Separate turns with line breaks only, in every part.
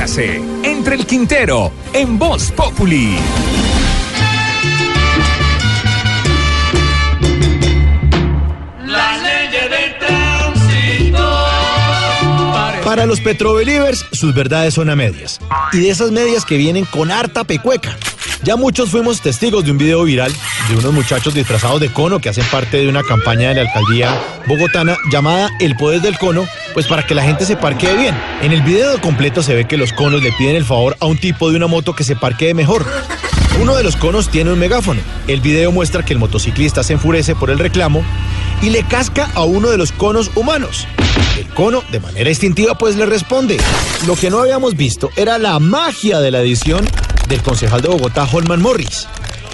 Métase entre el Quintero en Voz Populi.
Para los Petrobelievers, sus verdades son a medias. Y de esas medias que vienen con harta pecueca. Ya muchos fuimos testigos de un video viral de unos muchachos disfrazados de cono que hacen parte de una campaña de la alcaldía bogotana llamada El Poder del Cono, pues para que la gente se parquee bien. En el video completo se ve que los conos le piden el favor a un tipo de una moto que se parquee mejor. Uno de los conos tiene un megáfono. El video muestra que el motociclista se enfurece por el reclamo y le casca a uno de los conos humanos. El cono, de manera instintiva, pues le responde. Lo que no habíamos visto era la magia de la edición del concejal de Bogotá, Holman Morris.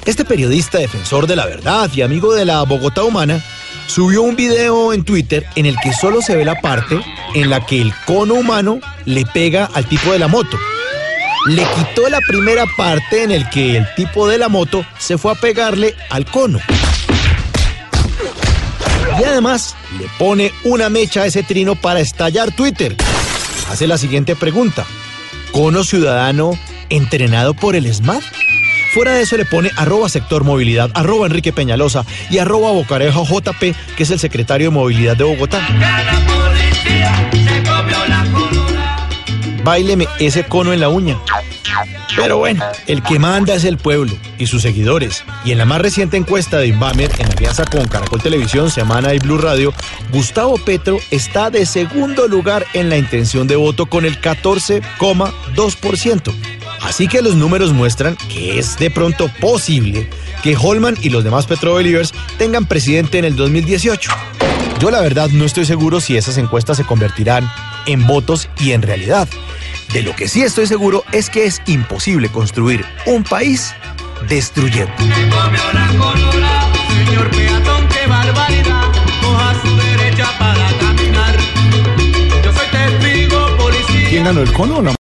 Este periodista defensor de la verdad y amigo de la Bogotá humana subió un video en Twitter en el que solo se ve la parte en la que el cono humano le pega al tipo de la moto. Le quitó la primera parte en el que el tipo de la moto se fue a pegarle al cono. Y además le pone una mecha a ese trino para estallar Twitter. Hace la siguiente pregunta. ¿Cono ciudadano entrenado por el SMAT? Fuera de eso le pone arroba sector arroba Enrique Peñalosa y arroba Bocarejo JP, que es el secretario de movilidad de Bogotá. Báileme ese cono en la uña. Pero bueno, el que manda es el pueblo y sus seguidores. Y en la más reciente encuesta de Inbamer, en alianza con Caracol Televisión, Semana y Blue Radio, Gustavo Petro está de segundo lugar en la intención de voto con el 14,2%. Así que los números muestran que es de pronto posible que Holman y los demás Petrobelievers tengan presidente en el 2018. Yo la verdad no estoy seguro si esas encuestas se convertirán en votos y en realidad. De lo que sí estoy seguro es que es imposible construir un país destruyendo.
¿Quién ganó el cono o la